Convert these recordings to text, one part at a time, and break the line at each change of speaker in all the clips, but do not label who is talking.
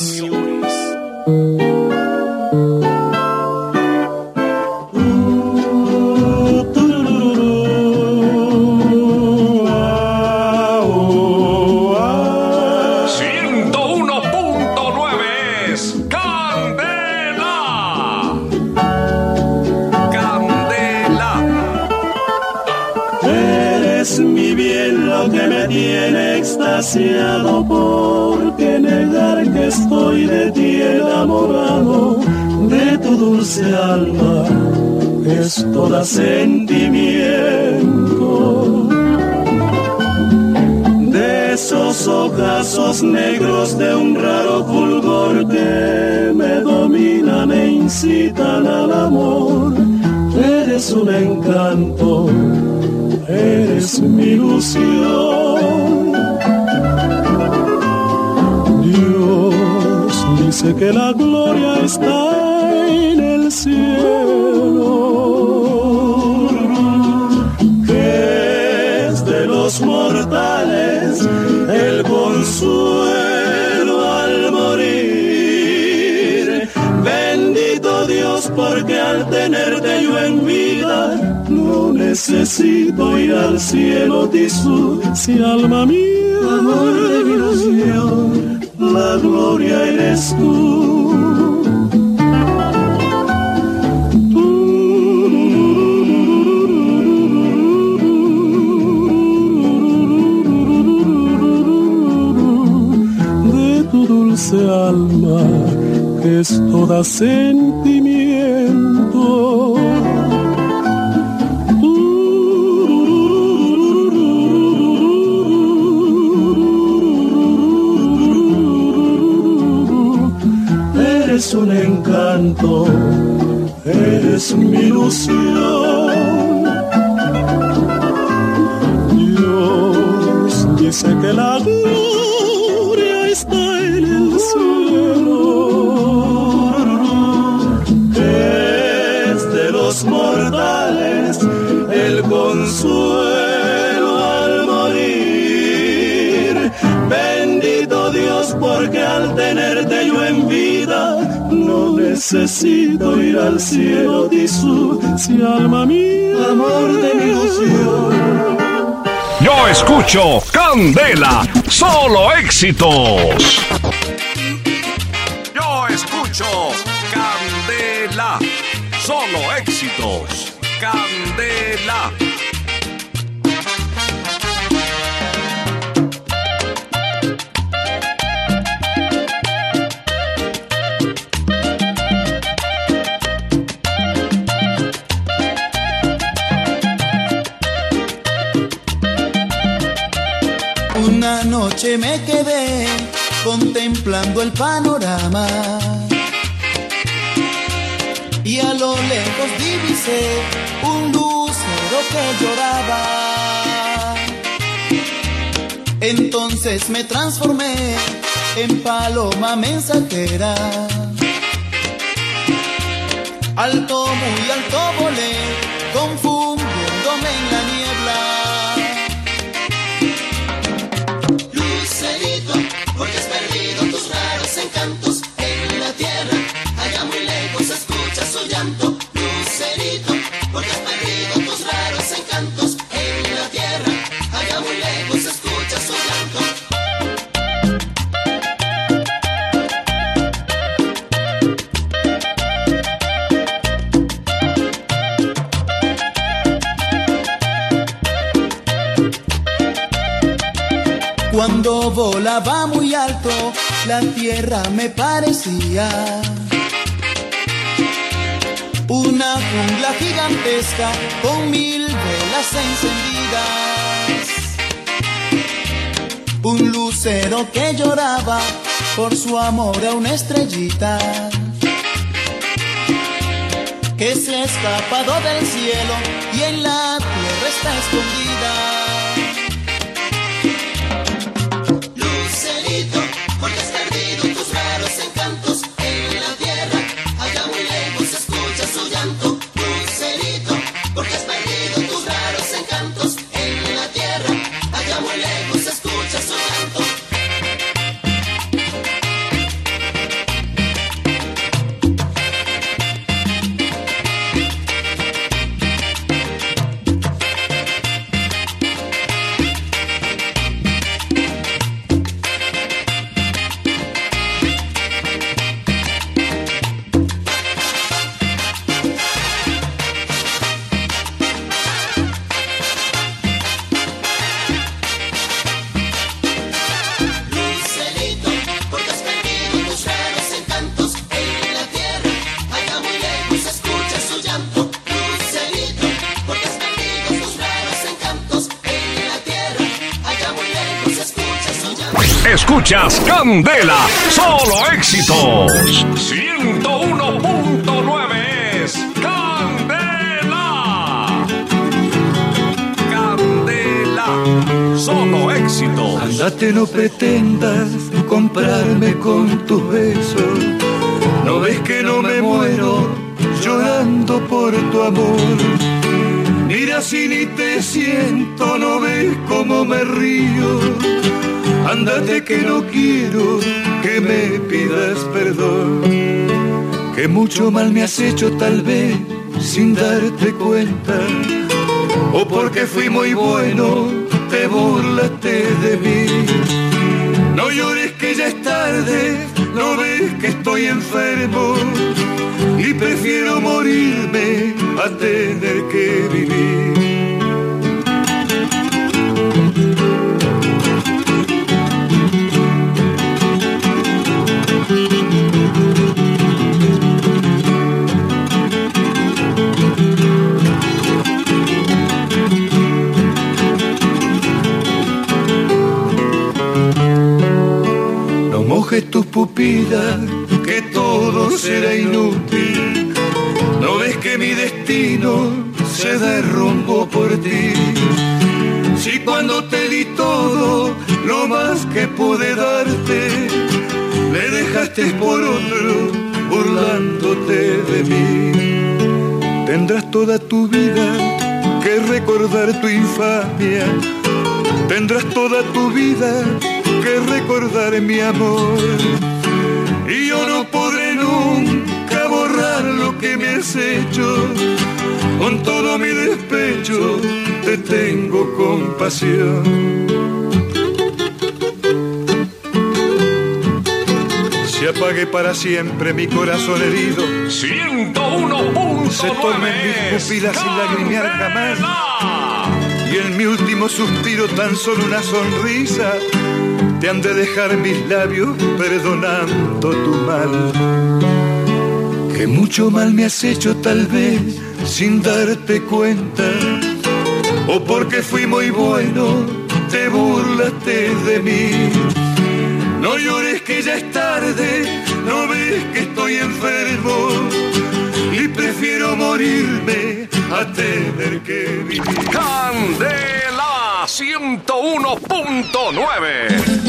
es
mi necesito ir al cielo si alma mía, amor de mi ilusión, la gloria eres tú. De tu dulce alma, que es toda sentimiento. Alma mía, amor de mi ilusión.
Yo escucho Candela, solo éxitos. Yo escucho Candela, solo éxitos. Candela.
Una noche me quedé contemplando el panorama y a lo lejos divisé un lucero que lloraba. Entonces me transformé en paloma mensajera. Alto, muy alto volé, confundiéndome en la niebla.
La tierra
me parecía una jungla gigantesca con mil velas encendidas. Un lucero que lloraba por su amor a una estrellita que se ha escapado del cielo y en la tierra está escondida.
Candela, solo éxitos. 101.9 es Candela. Candela, solo éxitos.
Andate, no pretendas comprarme con tus besos. No ves que no me muero llorando por tu amor. Mira si ni te siento, no ves cómo me río. Andate que no quiero que me pidas perdón. Que mucho mal me has hecho tal vez sin darte cuenta. O porque fui muy bueno, te burlaste de mí. No llores que ya es tarde, no ves que estoy enfermo y prefiero morirme a tener que vivir. No mojes tus pupilas, que todo será inútil. No ves que mi destino se derrumbó por ti. Si cuando te di todo, lo más que pude darte, me dejaste por otro, burlándote de mí. Tendrás toda tu vida que recordar tu infamia. Tendrás toda tu vida que recordar mi amor. Y yo no podré nunca borrar lo que me has hecho. Con todo mi despecho te tengo compasión. Se apague para siempre mi corazón herido.
101.9
Se tornen mis pupilas sin lagrimear jamás. Y en mi último suspiro tan solo una sonrisa te han de dejar mis labios perdonando tu mal. Que mucho mal me has hecho tal vez sin darte cuenta. O porque fui muy bueno, te burlaste de mí. No llores que ya es tarde, no ves que estoy enfermo. Y prefiero morirme a tener que vivir.
Candela 101.9.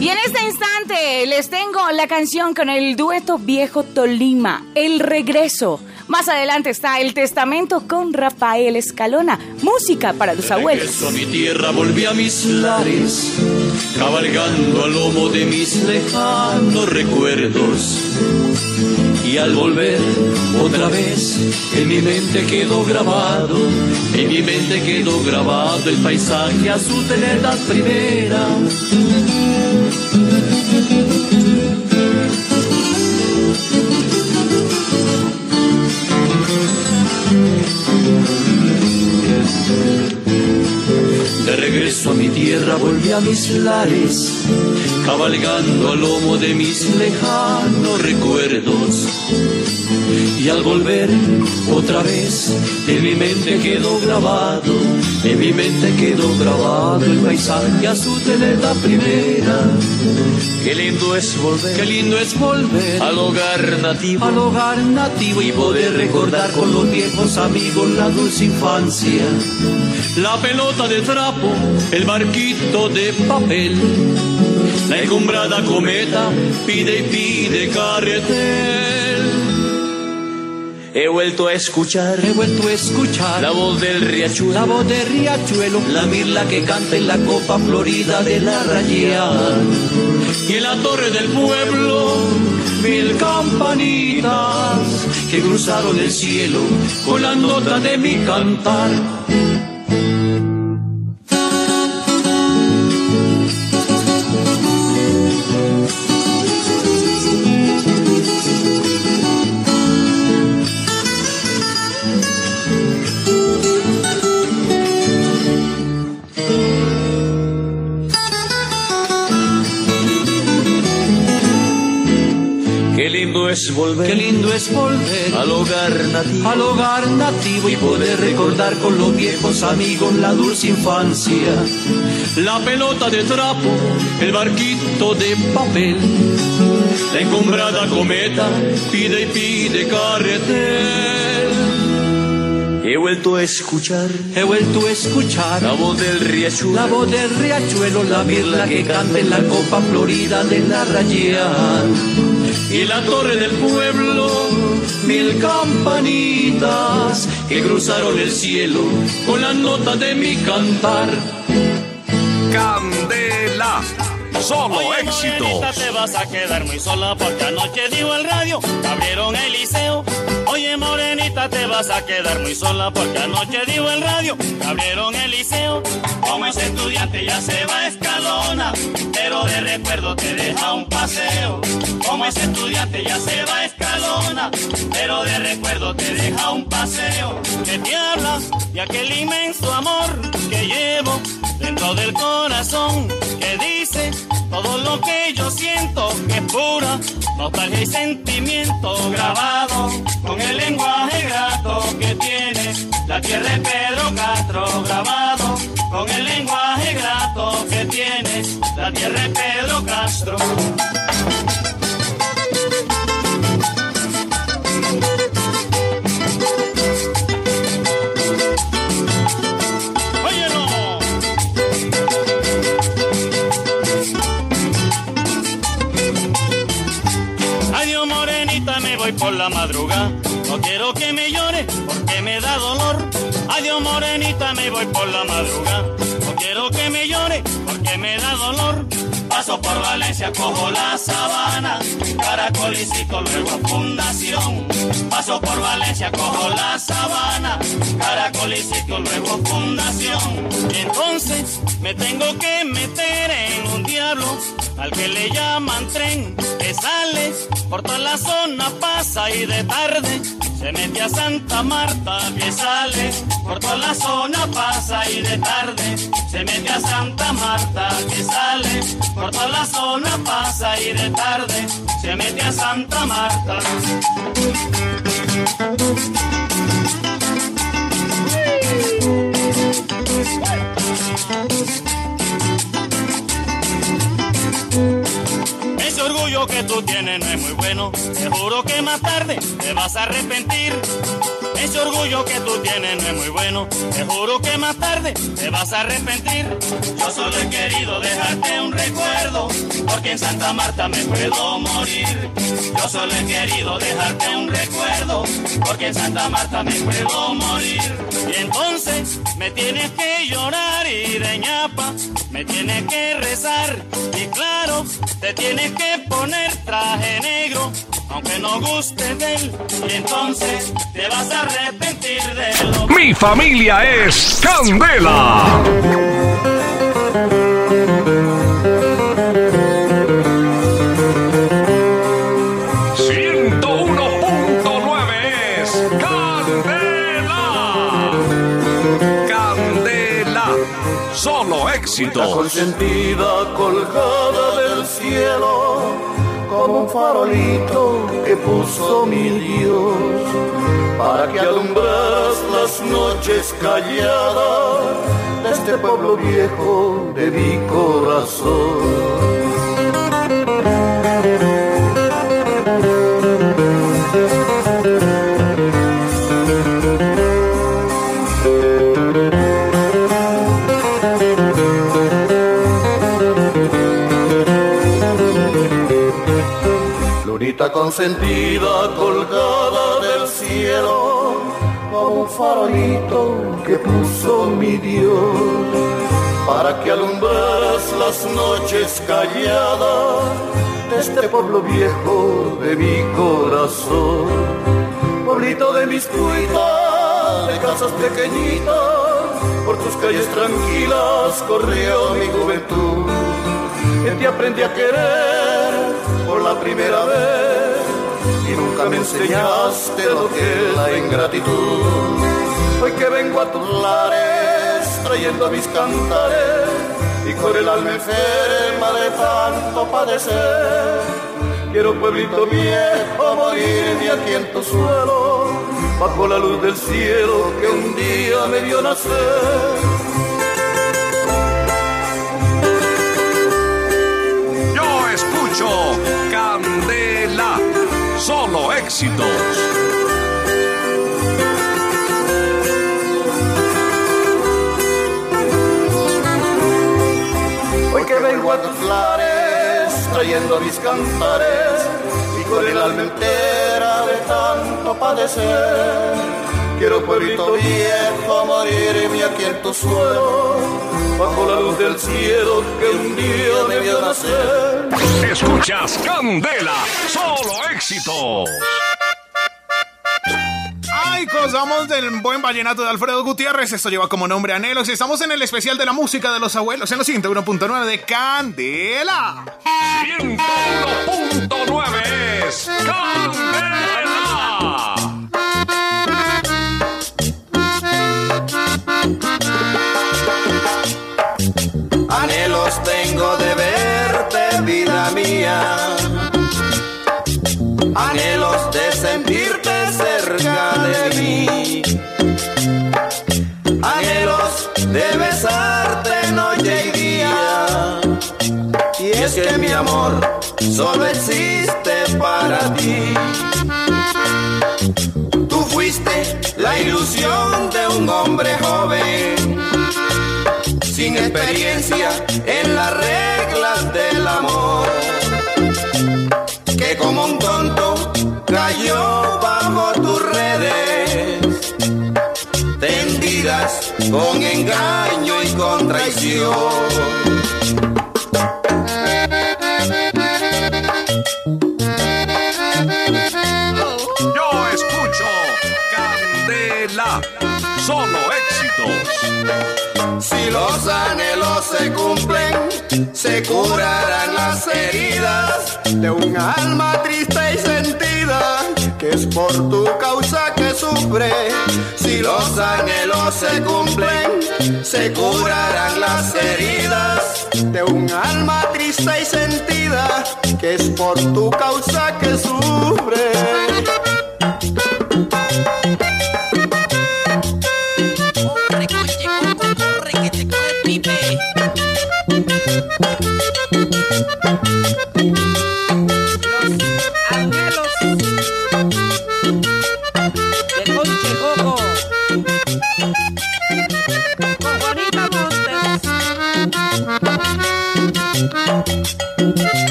Y en este instante les tengo la canción con el dueto Viejo Tolima, El Regreso. Más adelante está El Testamento con Rafael Escalona, música para tus abuelos.
Regreso a mi tierra, volví a mis lares, cabalgando al lomo de mis lejanos recuerdos. Y al volver otra vez, en mi mente quedó grabado, en mi mente quedó grabado el paisaje azul de la primera. De regreso a mi tierra volví a mis lares, cabalgando al lomo de mis lejanos recuerdos. Y al volver otra vez, en mi mente quedó grabado, en mi mente quedó grabado el paisaje azul de la primera. Qué lindo es volver, qué lindo es volver al hogar nativo, al hogar nativo y poder recordar con los viejos amigos la dulce infancia. La pelota de trapo, el barquito de papel, la encumbrada cometa pide y pide carretel. He vuelto a escuchar, he vuelto a escuchar la voz del riachuelo, la voz del riachuelo, la mirla que canta en la copa florida de la rayea. Y en la torre del pueblo, mil campanitas que cruzaron el cielo con la nota de mi cantar. Volver, qué lindo es volver al hogar nativo, al hogar nativo y poder recordar con los viejos amigos la dulce infancia, la pelota de trapo, el barquito de papel, la encumbrada cometa pide y pide carretel. He vuelto a escuchar, he vuelto a escuchar la voz del riachuelo, la voz del riachuelo, la birla que canta en la copa florida de la Rayán. Y la torre del pueblo, mil campanitas que cruzaron el cielo con la nota de mi cantar.
Candela, solo
Oye,
éxito.
morenita, te vas a quedar muy sola porque anoche dijo el radio que abrieron el liceo. Oye, morenita, te vas a quedar muy sola porque anoche dijo el radio que abrieron el liceo. Como ese estudiante ya se va a escalona, pero de recuerdo te deja un paseo. Como ese estudiante ya se va a escalona, pero de recuerdo te deja un paseo. Que te habla de aquel inmenso amor que llevo dentro del corazón que dice todo lo que yo siento es pura nostalgia y sentimiento grabado con el lenguaje grato que tiene la tierra de Pedro Castro grabado con el lenguaje grato que tiene la tierra de Pedro Castro. La madrugada. No quiero que me llore porque me da dolor. Adiós morenita, me voy por la madrugada. No quiero que me llore porque me da dolor. Paso por Valencia, cojo la sabana, caracol y cito, luego fundación. Paso por Valencia, cojo la sabana, caracol y cito, luego fundación. Y entonces me tengo que meter en un diablo al que le llaman tren, que sale por toda la zona, pasa y de tarde se mete a Santa Marta, que sale por toda la zona, pasa y de tarde se mete a Santa Marta, que sale por toda la zona, pasa y de tarde se mete a Santa Marta. Que tú tienes no es muy bueno. Te juro que más tarde te vas a arrepentir. Ese orgullo que tú tienes no es muy bueno. Te juro que más tarde te vas a arrepentir. Yo solo he querido dejarte un recuerdo. Porque en Santa Marta me puedo morir. Yo solo he querido dejarte un recuerdo. Porque en Santa Marta me puedo morir. Y entonces me tienes que llorar y de ñapa. Me tienes que rezar. Y claro, te tienes que poner traje negro, aunque no guste de él. Y entonces te vas a
Mi familia es Candela. ...101.9 es Candela. Solo éxito.
colgada del cielo un farolito que puso mi Dios para que alumbras las noches calladas de este pueblo viejo de mi corazón. Consentida colgada del cielo, como un farolito que puso mi Dios, para que alumbras las noches calladas de este pueblo viejo de mi corazón. Pueblito de mis cuitas, de casas pequeñitas, por tus calles tranquilas corrió mi juventud que te aprendí a querer por la primera vez y nunca me enseñaste lo que es la ingratitud. Hoy que vengo a tus lares trayendo mis cantares y con el alma enferma de tanto padecer,
Quiero pueblito viejo morir aquí en tu suelo, bajo la luz del cielo que un día me vio nacer.
Solo éxitos.
Hoy que vengo a tus lares, trayendo mis cantares, y con el alma entera de tanto padecer. Quiero pueblito viejo morirme aquí en tu suelo, bajo la luz del cielo que un día me vio nacer.
Escuchas Candela, solo éxitos.
Ay, gozamos del buen vallenato de Alfredo Gutiérrez. Esto lleva como nombre Anhelos. Estamos en el especial de la música de los abuelos en los 101.9 de Candela.
101.9 es Candela.
Anhelos de sentirte cerca de mí. Anhelos de besarte noche y día. Y es que mi amor solo existe para ti. Tú fuiste la ilusión de un hombre joven sin experiencia en las reglas con engaño y con traición.
Yo escucho Candela, solo éxitos.
Si los anhelos se cumplen, se curarán las heridas de un alma triste y sentida, que es por tu causa Si los anhelos se cumplen, se curarán las heridas de un alma triste y sentida, que es por tu causa que sufre.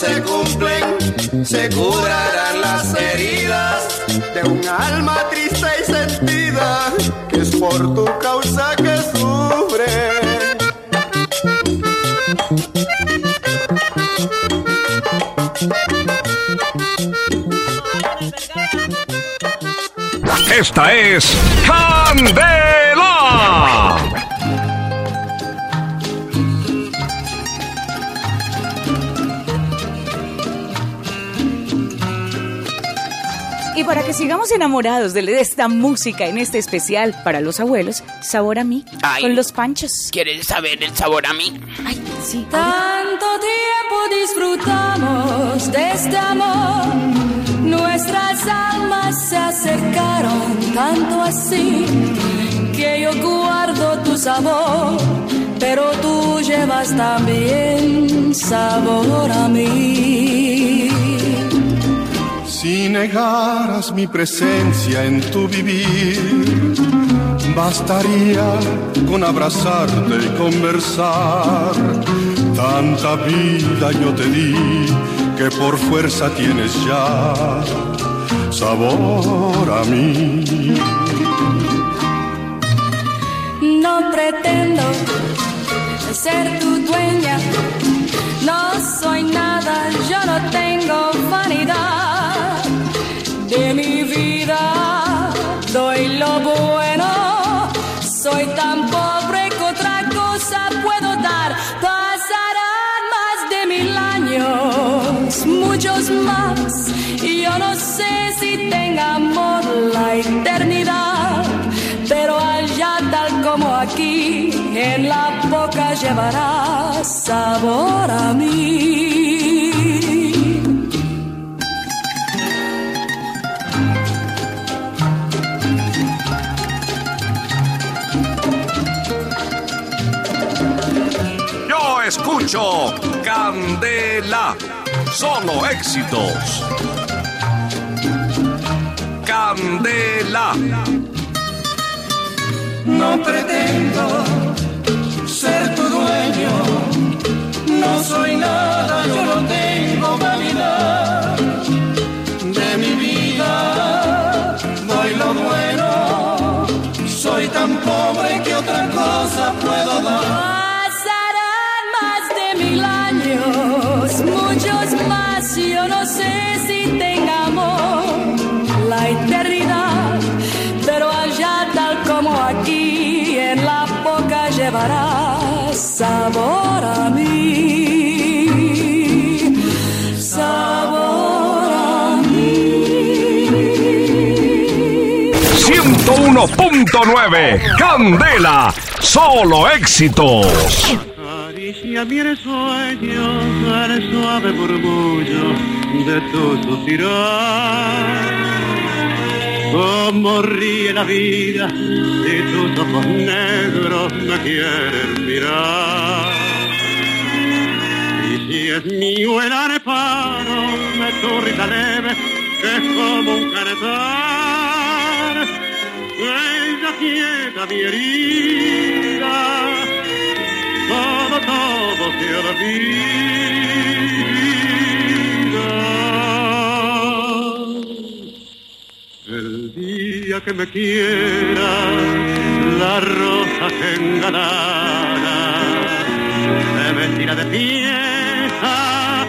Se cumplen, se curarán las heridas de un alma triste y sentida, que es por tu causa que sufre.
Esta es Candela.
Para que sigamos enamorados de esta música en este especial para los abuelos, sabor a mí,
Ay.
con los panchos.
¿Quieres saber el sabor a mí?
Ay, sí.
Tanto tiempo disfrutamos de este amor, nuestras almas se acercaron tanto así que yo guardo tu sabor, pero tú llevas también sabor a mí.
Si negaras mi presencia en tu vivir, bastaría con abrazarte y conversar. Tanta vida yo te di que por fuerza tienes ya sabor a mí.
No pretendo ser tu dueña, no soy nada, yo no tengo vanidad
llevará sabor a mí.
Yo escucho Candela. Solo éxitos. Candela.
No pretendo ser no soy nada, yo no tengo vanidad
sabor a mí. Sabor a mí.
101.9 Candela. Solo éxitos.
Acaricia mi sueño al suave murmullo de tu suspirar. Como ríe la vida si tus ojos negros me quieren mirar. Y si es mío el areparo, me tu leve, que es como un canetar. Ella quieta mi herida, todo, todo se olvida. Día que me quiera, la rosa que engalana se vestirá de fiesta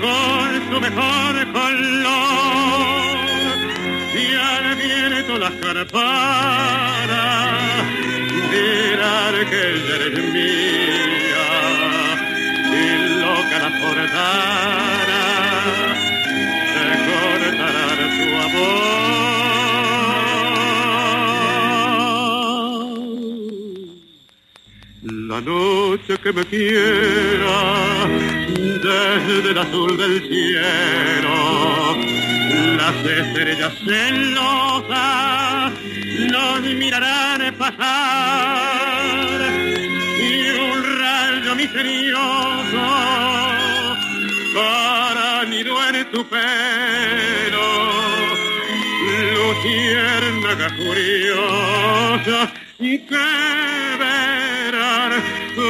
con su mejor noche que me quiera desde el azul del cielo. Las estrellas celosas nos mirarán pasar y un rayo misterioso para nido en tu pelo. Luciérnaga curiosa y que verán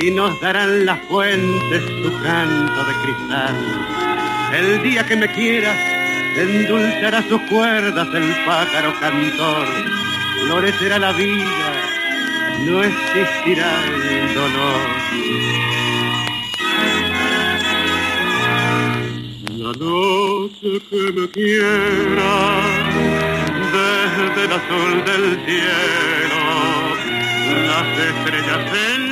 y nos darán las fuentes su canto de cristal. El día que me quiera, endulzará sus cuerdas el pájaro cantor, florecerá la vida, no existirá el dolor. La noche que me quiera, desde el azul del cielo, las estrellas celosas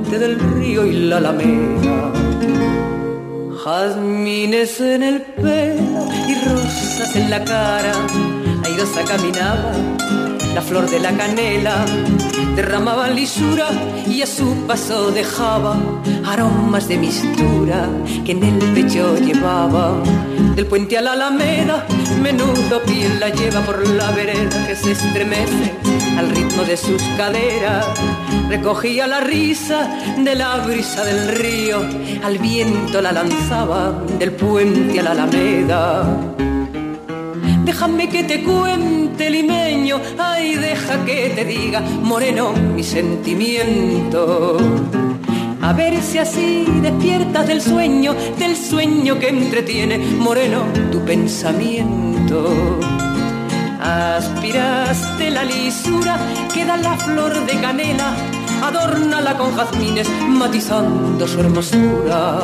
del río y la alameda. Jazmines en el pelo y rosas en la cara, airosa caminaba la flor de la canela derramaba lisura y a su paso dejaba aromas de mistura que en el pecho llevaba. Del puente a la alameda, menudo piel la lleva por la vereda que se estremece al ritmo de sus caderas. Recogía la risa de la brisa del río, al viento la lanzaba del puente a la alameda. Déjame que te cuente, limeño, ay, deja que te diga, moreno, mi sentimiento. A ver si así despiertas del sueño, del sueño que entretiene, moreno, tu pensamiento. Aspiraste la lisura que da la flor de canela, adórnala con jazmines, matizando su hermosura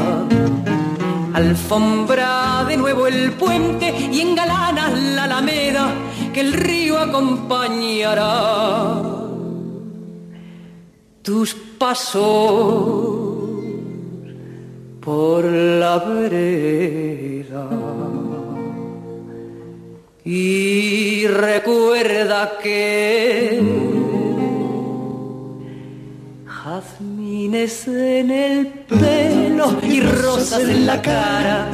alfombra de nuevo el puente y engalana la alameda que el río acompañará. Tus pasos por la vereda. Y recuerda que En el pelo y rosas en la cara,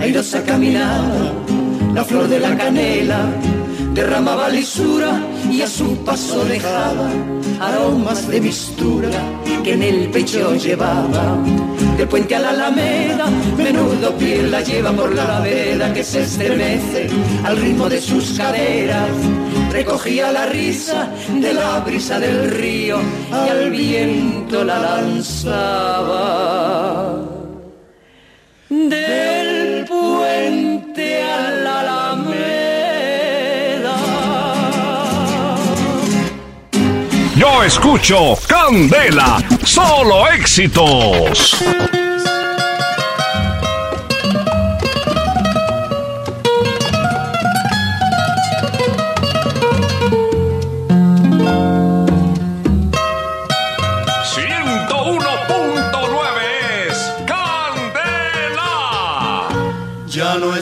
airosa caminaba, la flor de la canela derramaba lisura y a su paso dejaba aromas de mistura que en el pecho llevaba. Del puente a la alameda, menudo piel la lleva por la vereda que se estremece al ritmo de sus caderas. Recogía la risa de la brisa del río y al viento la lanzaba. Del puente a la alameda.
Yo escucho Candela, solo éxitos.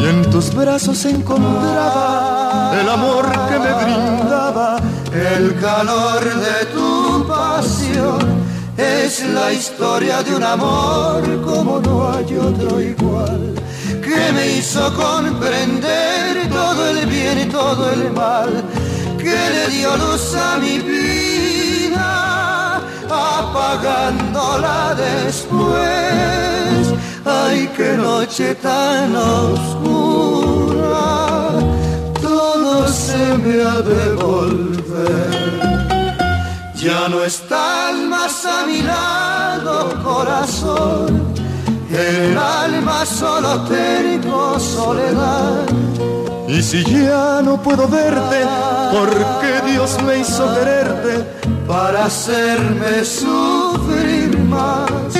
Y en tus brazos encontraba el amor que me brindaba,
el calor de tu pasión. Es la historia de un amor como no hay otro igual, que me hizo comprender todo el bien y todo el mal, que le dio luz a mi vida, apagándola después. Ay, qué noche tan oscura, todo se me ha de volver. Ya no estás más a mi lado, corazón. El alma solo tengo soledad.
Y si ya no puedo verte, porque Dios me hizo quererte
para hacerme sufrir más.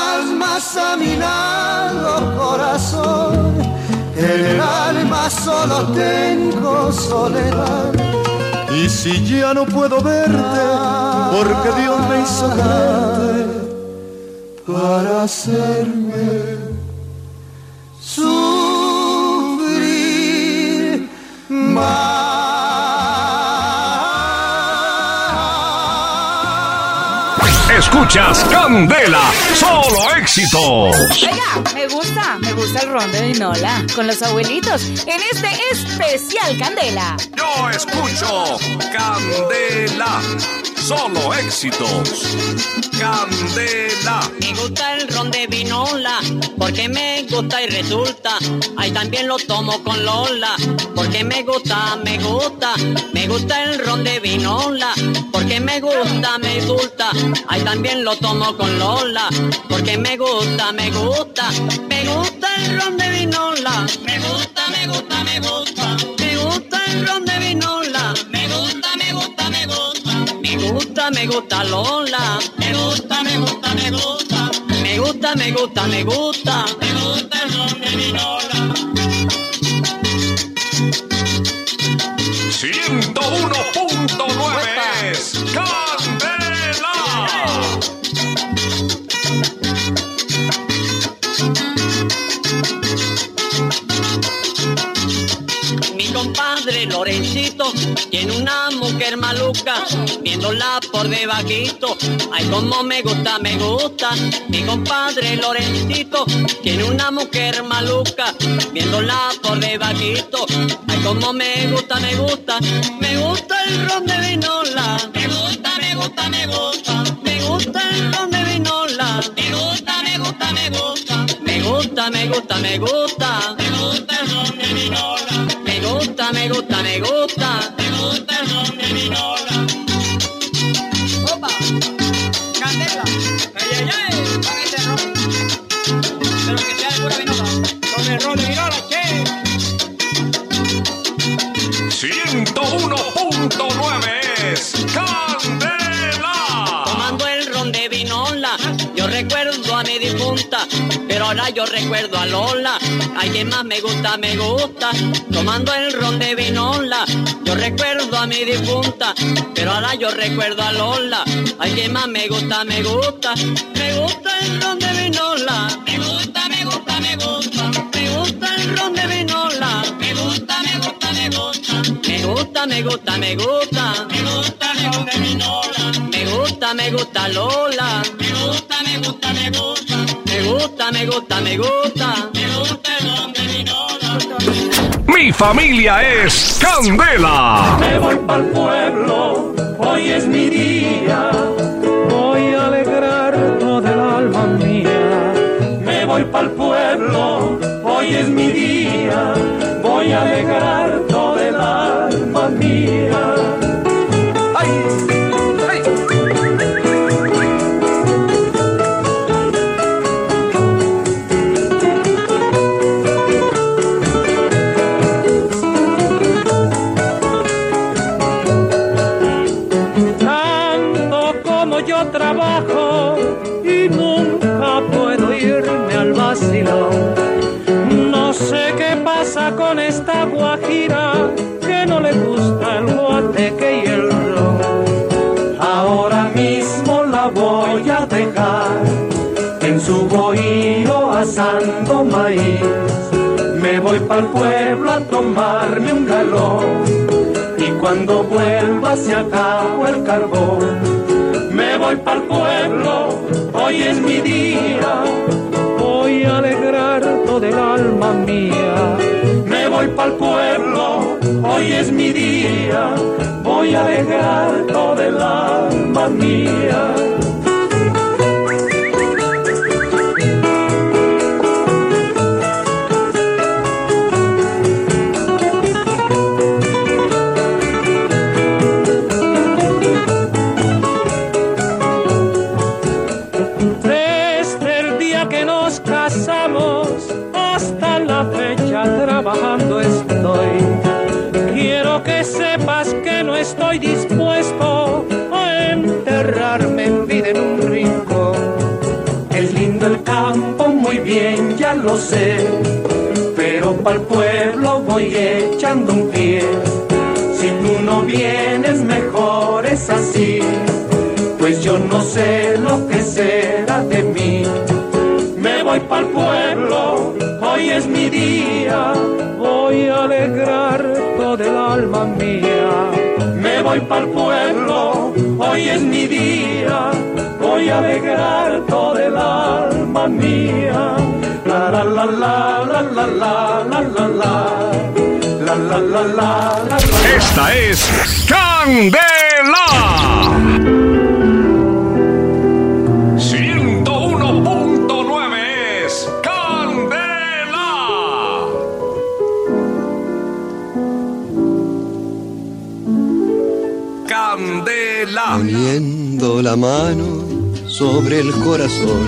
más a mi lado, corazón. En el alma solo tengo soledad.
Y si ya no puedo verte, porque Dios me hizo grande
para hacerme sufrir
Escuchas Candela, solo éxitos.
Oiga, me gusta, me gusta el ron de Vinola con los abuelitos en este especial Candela.
Yo escucho Candela, solo éxitos. Candela.
Me gusta el ron de vinola, porque me gusta y resulta. Ahí también lo tomo con Lola, porque me gusta, me gusta. Me gusta el ron de vinola, porque me gusta, me gusta. Ahí también lo tomo con Lola, porque me gusta, me gusta. Me gusta el ron de vinola, me gusta, me gusta, me gusta. Me gusta el ron de vinola, me gusta, me gusta, me gusta. Me gusta, me gusta Lola, me gusta, me gusta, me gusta. Me gusta, me gusta, me gusta. Me gusta el ron de vinola.
101.9 es Candela.
Tiene una mujer maluca, viéndola por debajito. Ay, como me gusta, me gusta. Mi compadre Lorencito tiene una mujer maluca, viéndola por debajito. Ay, como me gusta, me gusta. Me gusta el ron de vinola. Me gusta, me gusta, me gusta. Me gusta el ron de vinola. Me gusta, me gusta, me gusta. Me gusta, me gusta, me gusta. Me gusta me gusta, me gusta. Me gusta el ron de vinola.
Opa, candela. Ay, ay, ay, con ese ron. Pero que sea de pura vinola. Con el ron de vinola, che.
101.9 es Candela.
Ahora yo recuerdo a Lola. Ay, más me gusta, me gusta. Tomando el ron de vinola, yo recuerdo a mi difunta, pero ahora yo recuerdo a Lola. Ay, más me gusta, me gusta. Me gusta el ron de vinola. Me gusta, me gusta, me gusta. Me gusta el ron de vinola. Me gusta, me gusta, me gusta. Me gusta, me gusta, me gusta. Me gusta el ron vinola. Me gusta, me gusta Lola. Me gusta, me gusta, me gusta. Me gusta, me gusta, me gusta. Me gusta el ron de vinola.
Mi familia es Candela.
Me voy pa'l pueblo, hoy es mi día. Voy a alegrar todo el alma mía. Me voy pa'l pueblo, hoy es mi día. Voy a alegrar todo el alma mía. Bohío asando maíz. Me voy pa'l pueblo a tomarme un galón y cuando vuelva se acabó el carbón. Me voy pa'l pueblo, hoy es mi día, voy a alegrar todo el alma mía. Me voy pa'l pueblo, hoy es mi día, voy a alegrar todo el alma mía. Pero para el pueblo voy echando un pie. Si tú no vienes, mejor es así, pues yo no sé lo que será de mí. Me voy para el pueblo, hoy es mi día, voy a alegrar todo el alma mía. Me voy para el pueblo, hoy es mi día, voy a alegrar todo el alma mía. La la la la la la la la la la la la la la la
Esta es Candela. 101.9 es Candela. Candela.
Poniendo la mano sobre el corazón,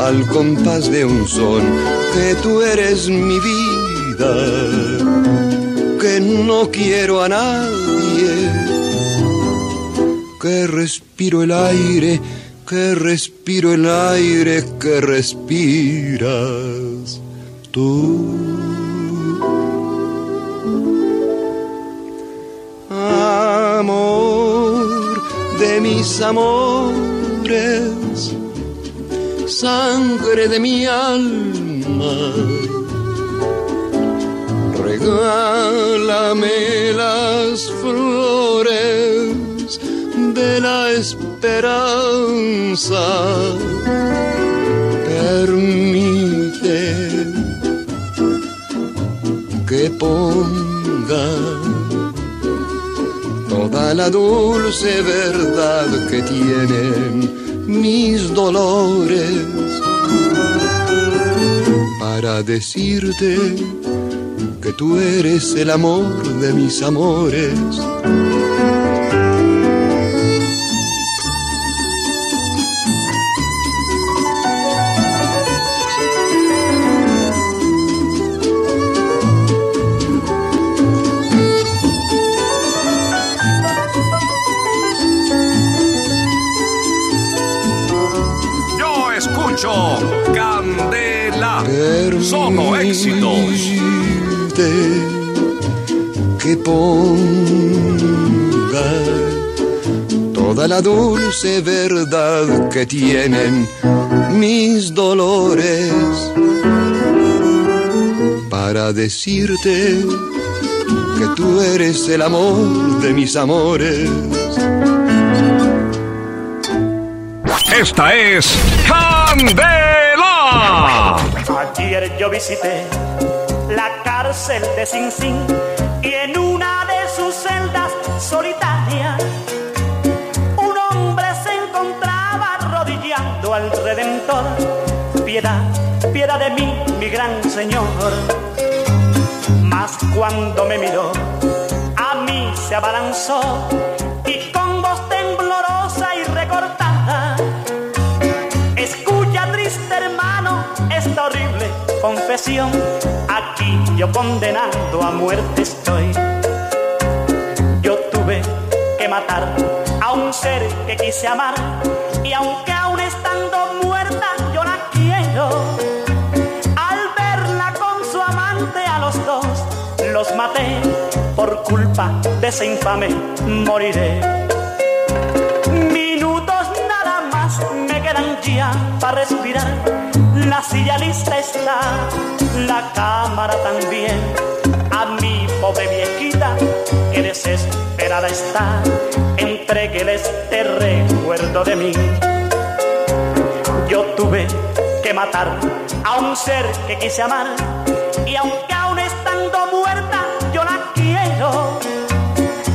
al compás de un son que tú eres mi vida, que no quiero a nadie, que respiro el aire, que respiro el aire que respiras tú. Amor de mis amores, sangre de mi alma. Regálame las flores de la esperanza. Permite que ponga toda la dulce verdad que tienen mis dolores para decirte que tú eres el amor de mis amores. Ponga toda la dulce verdad que tienen mis dolores para decirte que tú eres el amor de mis amores.
Esta es Candela.
Ayer yo visité la cárcel de Sing Sing celdas solitarias un hombre se encontraba arrodillando al Redentor. Piedad, piedad de mí, mi gran Señor. Mas cuando me miró, a mí se abalanzó y con voz temblorosa y recortada Escucha, triste hermano, esta horrible confesión. Aquí yo condenado a muerte estoy. Que matar a un ser que quise amar. Y aunque aún estando muerta, yo la quiero. Al verla con su amante a los dos, los maté. Por culpa de ese infame moriré. Minutos nada más me quedan ya para respirar. La silla lista está, la cámara también. Pobre viejita que desesperada está, entreguele este recuerdo de mí. Yo tuve que matar a un ser que quise amar y aunque aún estando muerta yo la quiero.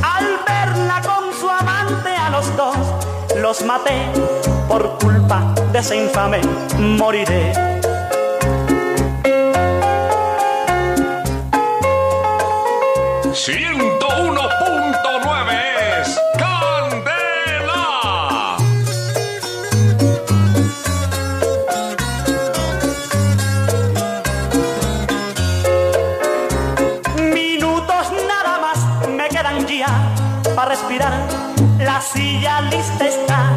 Al verla con su amante a los dos los maté, por culpa de ese infame moriré. Para respirar. La silla lista está,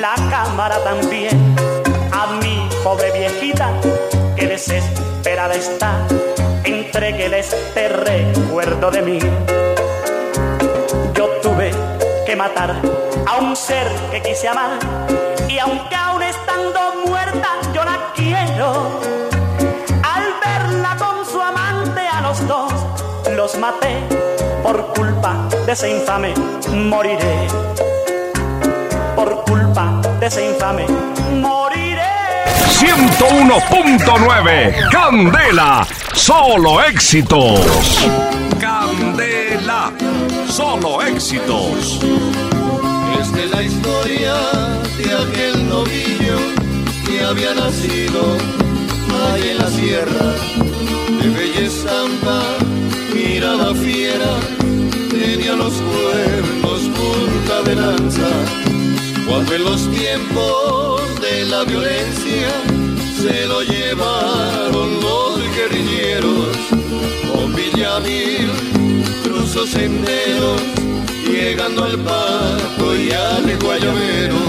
la cámara también. A mi pobre viejita que desesperada está, entreguele este recuerdo de mí. Yo tuve que matar a un ser que quise amar y aunque aún estando muerta yo la quiero. Al verla con su amante a los dos los maté por culpa de ese infame moriré. Por culpa de ese infame moriré.
101.9 Candela, solo éxitos. Candela, solo éxitos.
Es de la historia de aquel novillo que había nacido ahí en la sierra, de bella estampa, mirada fiera, tenía los cuernos punta de lanza. Cuando en los tiempos de la violencia se lo llevaron los guerrilleros, con Villamil cruzó senderos, llegando al Paco y al Guayabero,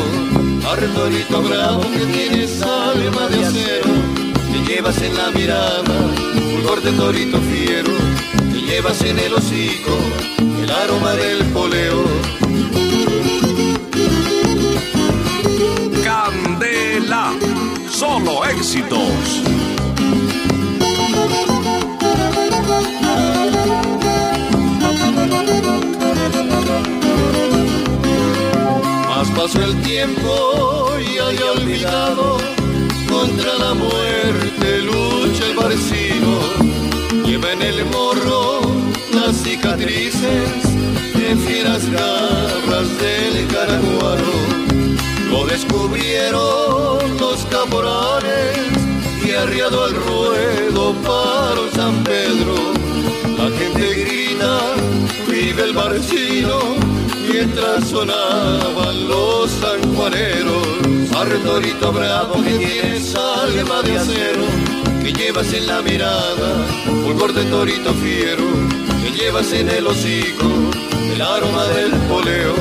Artorito bravo que tienes alma de acero, que llevas en la mirada, fulgor de torito fiero, llevas en el hocico el aroma del poleo.
Candela, solo éxitos.
Mas pasó el tiempo y haya olvidado contra la muerte lucha el barcino. Lleva en el morro las cicatrices de fieras garras del caraguaro. Lo descubrieron los caporales y arriado al ruedo para San Pedro. La gente grita, vive el barcino, mientras sonaban los sanjuaneros. Artorito bravo que tienes alma de acero, que llevas en la mirada, fulgor de torito fiero, llevas en el hocico el aroma del poleo.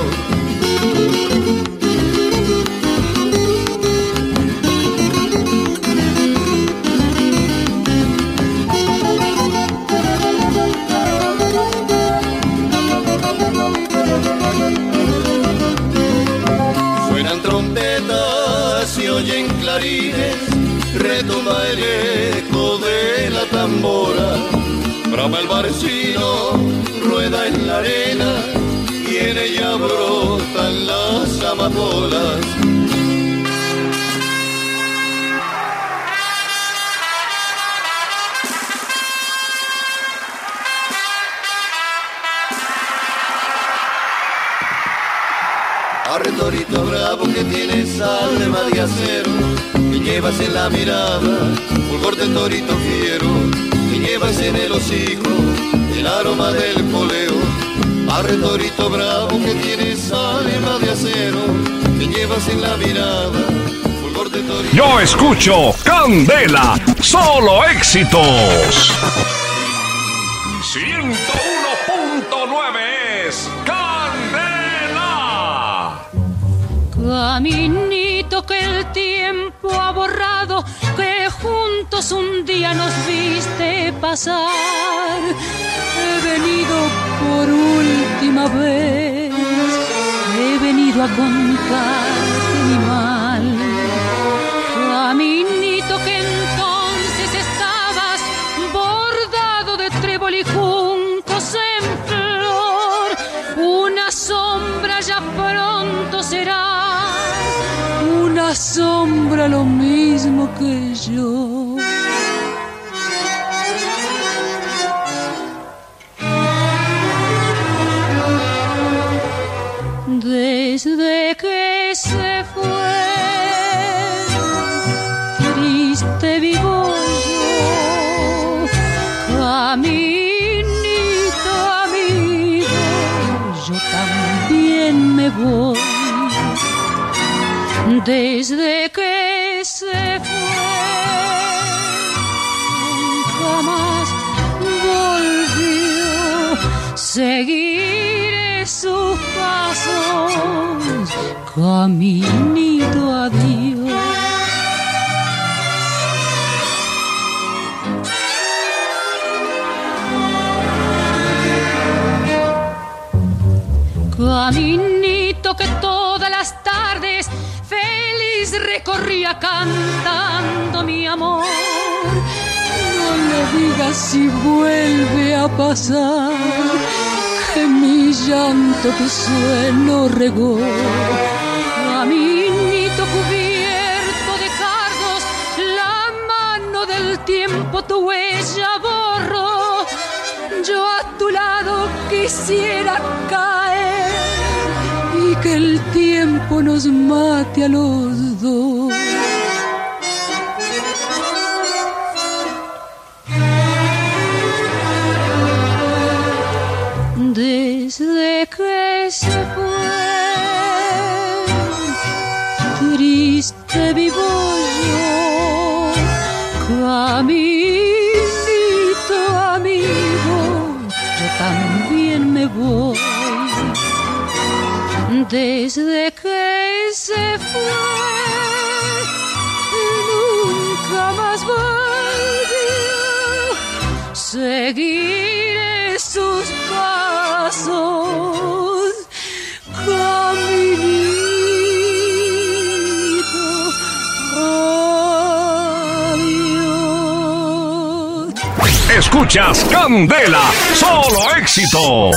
Suenan trompetas y oyen clarines, retumba el eco de la tambora. Brama el barcino, rueda en la arena y en ella brotan las amapolas. Arretorito bravo que tienes alma de acero, que llevas en la mirada, fulgor de torito fiero, llevas en el hocico el aroma del poleo. Arretorito bravo que tienes alma de acero, que llevas en la mirada, fulgor de torito.
Yo escucho Candela, solo éxitos. 101.9 es Candela.
Caminito que el tiempo ha borrado, juntos un día nos viste pasar. He venido por última vez, he venido a contarte mi mal. Caminito que entonces estabas bordado de trébol y juncos en flor, una sombra ya pronto serás, una sombra lo mismo que yo. También me voy. Desde que se fue, nunca más volvió. Seguiré sus pasos, caminito adiós. Caminito que todas las tardes feliz recorría cantando mi amor. No le digas si vuelve a pasar que mi llanto tu suelo regó. Caminito cubierto de cargos, la mano del tiempo tu huella borró. Yo a tu lado quisiera caer que el tiempo nos mate a los dos. Desde que se fue, triste vivo yo, caminito amigo, yo también me voy. Desde que se fue, nunca más volvió. Seguiré sus pasos, caminito.
Escuchas Candela, solo éxitos.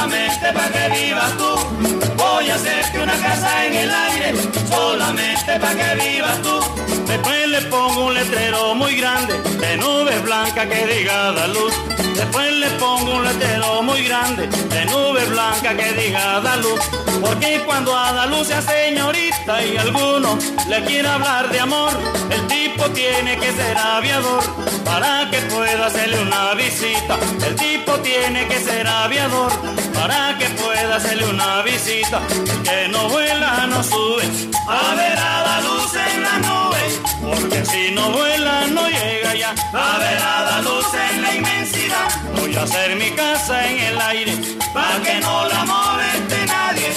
Solamente para que vivas tú. Voy a hacerte una casa en el aire, solamente para que vivas tú. Después le pongo un letrero muy grande de nubes blancas que diga da luz. Después le pongo un letrero muy grande de nubes blancas que diga da luz. Porque cuando a da luz sea señorita y alguno le quiera hablar de amor, el tipo tiene que ser aviador para que pueda hacerle una visita. El tipo tiene que ser aviador para que pueda hacerle una visita. El que no vuela no sube a ver a la luz en la nube. Porque si no vuela no llega ya a ver a la luz en la inmensidad. Voy a hacer mi casa en el aire para que no la moleste nadie.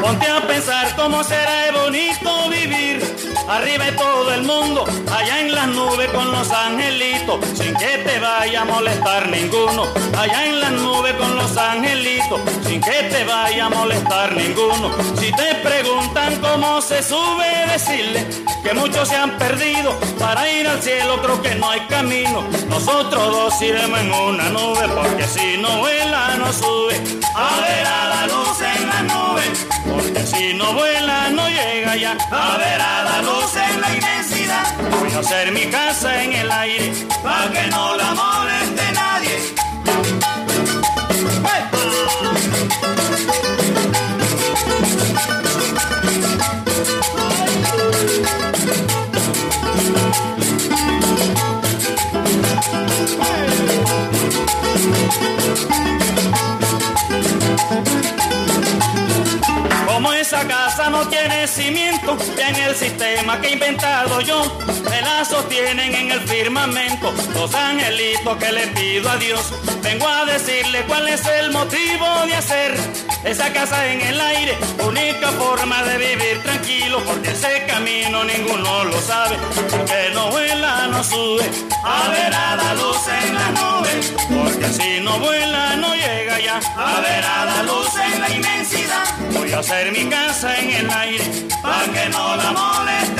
Ponte a pensar cómo será bonito vivir arriba de todo el mundo, allá en las nubes con los angelitos, sin que te vaya a molestar ninguno. Allá en las nubes con los angelitos, sin que te vaya a molestar ninguno. Si te preguntan cómo se sube, decirle que muchos se han perdido. Para ir al cielo creo que no hay camino. Nosotros dos iremos en una nube, porque si no vuela no sube. A ver a la luz si no vuela no llega ya. A ver a la luz en la inmensidad. Voy a hacer mi casa en el aire, para que no la moleste nadie. Como esa casa no tiene cimiento, ya en el sistema que he inventado yo, me la sostienen en el firmamento los angelitos que le pido a Dios. Vengo a decirle cuál es el motivo de hacer esa casa en el aire, única forma de vivir tranquilo, porque ese camino ninguno lo sabe, porque no vuela, no sube, a ver a la luz en la nube, porque si no vuela, no llega ya, a ver a la luz en la inmensidad, voy a hacer mi casa en el aire, para que no la moleste